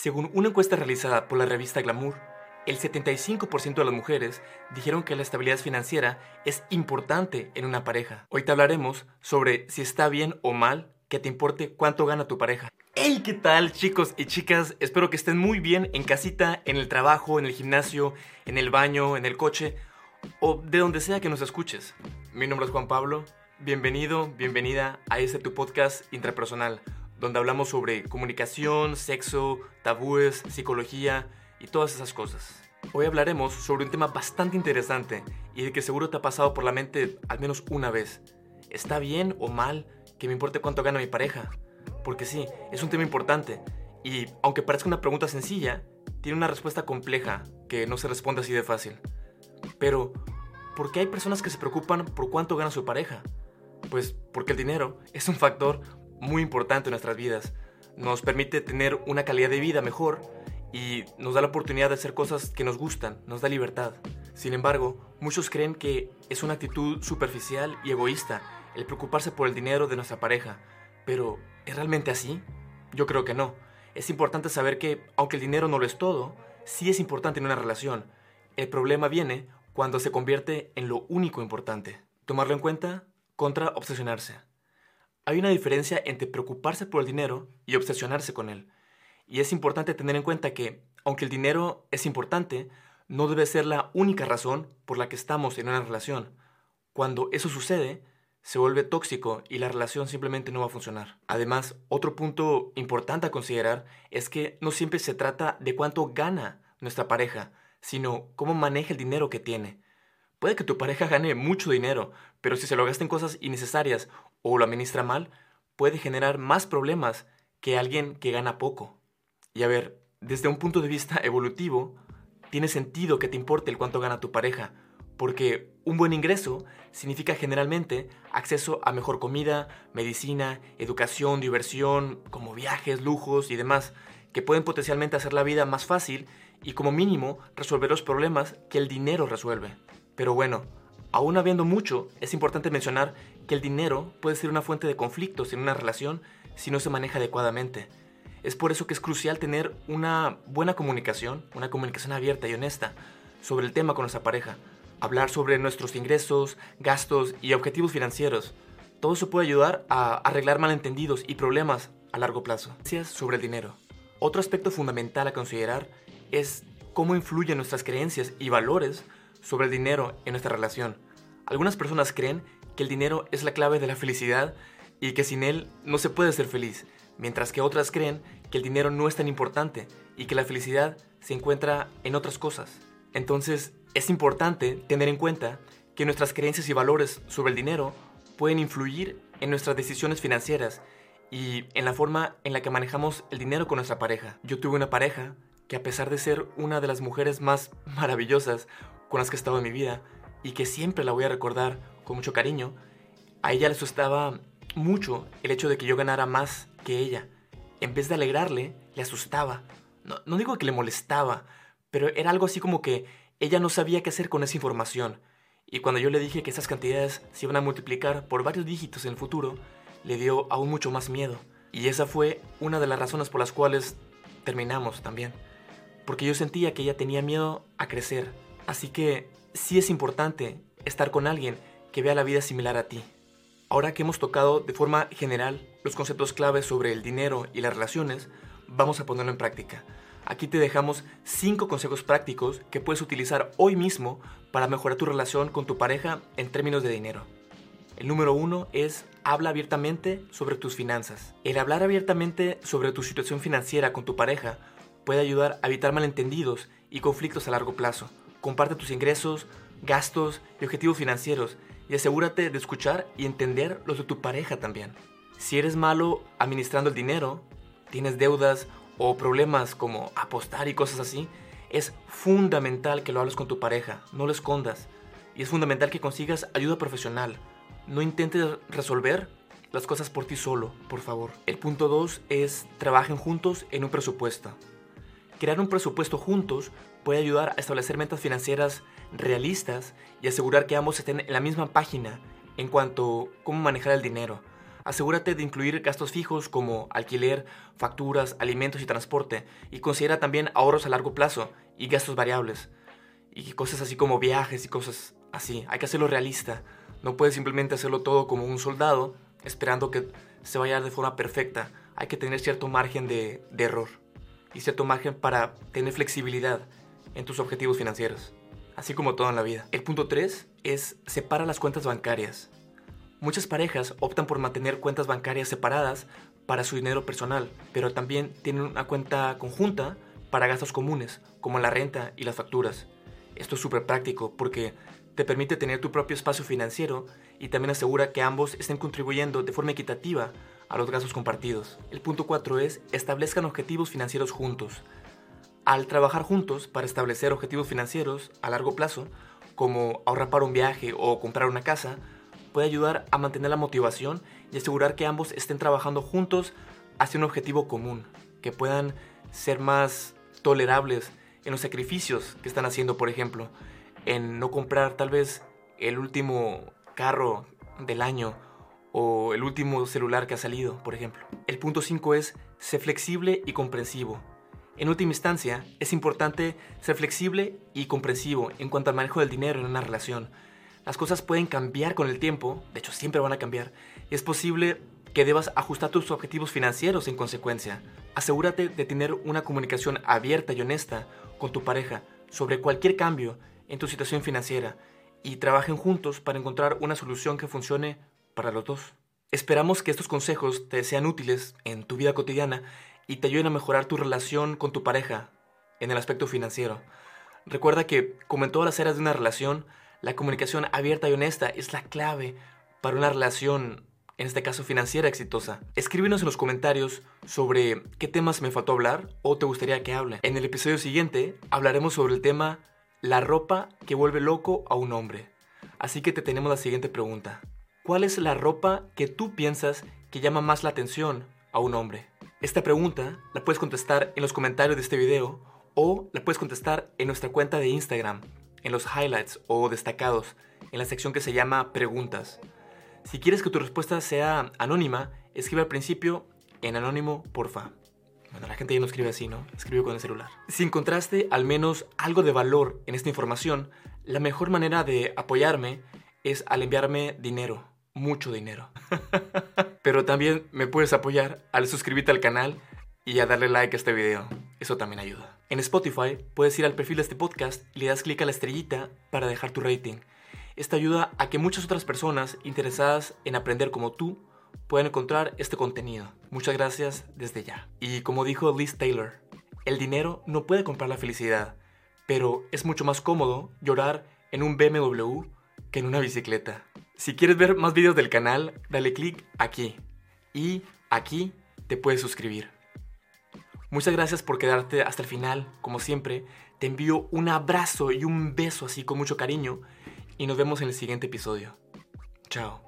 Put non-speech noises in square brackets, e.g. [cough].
Según una encuesta realizada por la revista Glamour, el 75% de las mujeres dijeron que la estabilidad financiera es importante en una pareja. Hoy te hablaremos sobre si está bien o mal que te importe cuánto gana tu pareja. ¡Hey! ¿Qué tal chicos y chicas? Espero que estén muy bien en casita, en el trabajo, en el gimnasio, en el baño, en el coche o de donde sea que nos escuches. Mi nombre es Juan Pablo. Bienvenido, bienvenida a este tu podcast intrapersonal donde hablamos sobre comunicación, sexo, tabúes, psicología y todas esas cosas. Hoy hablaremos sobre un tema bastante interesante y de que seguro te ha pasado por la mente al menos una vez. ¿Está bien o mal que me importe cuánto gana mi pareja? Porque sí, es un tema importante y aunque parezca una pregunta sencilla, tiene una respuesta compleja que no se responde así de fácil. Pero, ¿por qué hay personas que se preocupan por cuánto gana su pareja? Pues porque el dinero es un factor muy importante en nuestras vidas. Nos permite tener una calidad de vida mejor y nos da la oportunidad de hacer cosas que nos gustan, nos da libertad. Sin embargo, muchos creen que es una actitud superficial y egoísta el preocuparse por el dinero de nuestra pareja. Pero, ¿es realmente así? Yo creo que no. Es importante saber que, aunque el dinero no lo es todo, sí es importante en una relación. El problema viene cuando se convierte en lo único importante. Tomarlo en cuenta contra obsesionarse. Hay una diferencia entre preocuparse por el dinero y obsesionarse con él. Y es importante tener en cuenta que, aunque el dinero es importante, no debe ser la única razón por la que estamos en una relación. Cuando eso sucede, se vuelve tóxico y la relación simplemente no va a funcionar. Además, otro punto importante a considerar es que no siempre se trata de cuánto gana nuestra pareja, sino cómo maneja el dinero que tiene. Puede que tu pareja gane mucho dinero, pero si se lo gasta en cosas innecesarias o lo administra mal, puede generar más problemas que alguien que gana poco. Y a ver, desde un punto de vista evolutivo, tiene sentido que te importe el cuánto gana tu pareja, porque un buen ingreso significa generalmente acceso a mejor comida, medicina, educación, diversión, como viajes, lujos y demás, que pueden potencialmente hacer la vida más fácil y como mínimo resolver los problemas que el dinero resuelve. Pero bueno, aún habiendo mucho, es importante mencionar que el dinero puede ser una fuente de conflictos en una relación si no se maneja adecuadamente. Es por eso que es crucial tener una buena comunicación, una comunicación abierta y honesta sobre el tema con nuestra pareja. Hablar sobre nuestros ingresos, gastos y objetivos financieros. Todo eso puede ayudar a arreglar malentendidos y problemas a largo plazo. Sobre el dinero. Otro aspecto fundamental a considerar es cómo influyen nuestras creencias y valores sobre el dinero en nuestra relación. Algunas personas creen que el dinero es la clave de la felicidad y que sin él no se puede ser feliz, mientras que otras creen que el dinero no es tan importante y que la felicidad se encuentra en otras cosas. Entonces, es importante tener en cuenta que nuestras creencias y valores sobre el dinero pueden influir en nuestras decisiones financieras y en la forma en la que manejamos el dinero con nuestra pareja. Yo tuve una pareja que a pesar de ser una de las mujeres más [laughs] maravillosas con las que he estado en mi vida y que siempre la voy a recordar con mucho cariño, a ella le asustaba mucho el hecho de que yo ganara más que ella. En vez de alegrarle, le asustaba. No, digo que le molestaba, pero era algo así como que ella no sabía qué hacer con esa información. Y cuando yo le dije que esas cantidades se iban a multiplicar por varios dígitos en el futuro, le dio aún mucho más miedo. Y esa fue una de las razones por las cuales terminamos también. Porque yo sentía que ella tenía miedo a crecer, Así que sí es importante estar con alguien que vea la vida similar a ti. Ahora que hemos tocado de forma general los conceptos claves sobre el dinero y las relaciones, vamos a ponerlo en práctica. Aquí te dejamos 5 consejos prácticos que puedes utilizar hoy mismo para mejorar tu relación con tu pareja en términos de dinero. El número 1 es habla abiertamente sobre tus finanzas. El hablar abiertamente sobre tu situación financiera con tu pareja puede ayudar a evitar malentendidos y conflictos a largo plazo comparte tus ingresos, gastos y objetivos financieros y asegúrate de escuchar y entender los de tu pareja también. Si eres malo administrando el dinero, tienes deudas o problemas como apostar y cosas así, es fundamental que lo hables con tu pareja, no lo escondas. Y es fundamental que consigas ayuda profesional. No intentes resolver las cosas por ti solo, por favor. El punto 2 es trabajen juntos en un presupuesto. Crear un presupuesto juntos puede ayudar a establecer metas financieras realistas y asegurar que ambos estén en la misma página en cuanto a cómo manejar el dinero. Asegúrate de incluir gastos fijos como alquiler, facturas, alimentos y transporte y considera también ahorros a largo plazo y gastos variables. Y cosas así como viajes y cosas así. Hay que hacerlo realista. No puedes simplemente hacerlo todo como un soldado esperando que se vaya de forma perfecta. Hay que tener cierto margen de, de error y cierto margen para tener flexibilidad en tus objetivos financieros. Así como todo en la vida. El punto 3 es separa las cuentas bancarias. Muchas parejas optan por mantener cuentas bancarias separadas para su dinero personal, pero también tienen una cuenta conjunta para gastos comunes, como la renta y las facturas. Esto es súper práctico porque te permite tener tu propio espacio financiero y también asegura que ambos estén contribuyendo de forma equitativa a los gastos compartidos. El punto 4 es establezcan objetivos financieros juntos. Al trabajar juntos para establecer objetivos financieros a largo plazo, como ahorrar para un viaje o comprar una casa, puede ayudar a mantener la motivación y asegurar que ambos estén trabajando juntos hacia un objetivo común, que puedan ser más tolerables en los sacrificios que están haciendo, por ejemplo, en no comprar tal vez el último carro del año o el último celular que ha salido, por ejemplo. El punto 5 es ser flexible y comprensivo. En última instancia, es importante ser flexible y comprensivo en cuanto al manejo del dinero en una relación, las cosas pueden cambiar con el tiempo, de hecho siempre van a cambiar, y es posible que debas ajustar tus objetivos financieros en consecuencia. Asegúrate de tener una comunicación abierta y honesta con tu pareja sobre cualquier cambio en tu situación financiera y trabajen juntos para encontrar una solución que funcione para los dos. Esperamos que estos consejos te sean útiles en tu vida cotidiana y te ayuden a mejorar tu relación con tu pareja en el aspecto financiero. Recuerda que, como en todas las áreas de una relación, la comunicación abierta y honesta es la clave para una relación, en este caso financiera, exitosa. Escríbenos en los comentarios sobre qué temas me faltó hablar o te gustaría que hable. En el episodio siguiente hablaremos sobre el tema la ropa que vuelve loco a un hombre. Así que te tenemos la siguiente pregunta. ¿Cuál es la ropa que tú piensas que llama más la atención a un hombre? Esta pregunta la puedes contestar en los comentarios de este video o la puedes contestar en nuestra cuenta de Instagram en los highlights o destacados, en la sección que se llama Preguntas. Si quieres que tu respuesta sea anónima, escribe al principio en anónimo, porfa. Bueno, la gente ya no escribe así, ¿no? Escribe con el celular. Si encontraste al menos algo de valor en esta información, la mejor manera de apoyarme es al enviarme dinero, mucho dinero. [laughs] Pero también me puedes apoyar al suscribirte al canal y a darle like a este video. Eso también ayuda. En Spotify puedes ir al perfil de este podcast y le das clic a la estrellita para dejar tu rating. Esto ayuda a que muchas otras personas interesadas en aprender como tú puedan encontrar este contenido. Muchas gracias desde ya. Y como dijo Liz Taylor, el dinero no puede comprar la felicidad, pero es mucho más cómodo llorar en un BMW que en una bicicleta. Si quieres ver más videos del canal, dale clic aquí. Y aquí te puedes suscribir. Muchas gracias por quedarte hasta el final, como siempre. Te envío un abrazo y un beso así con mucho cariño y nos vemos en el siguiente episodio. Chao.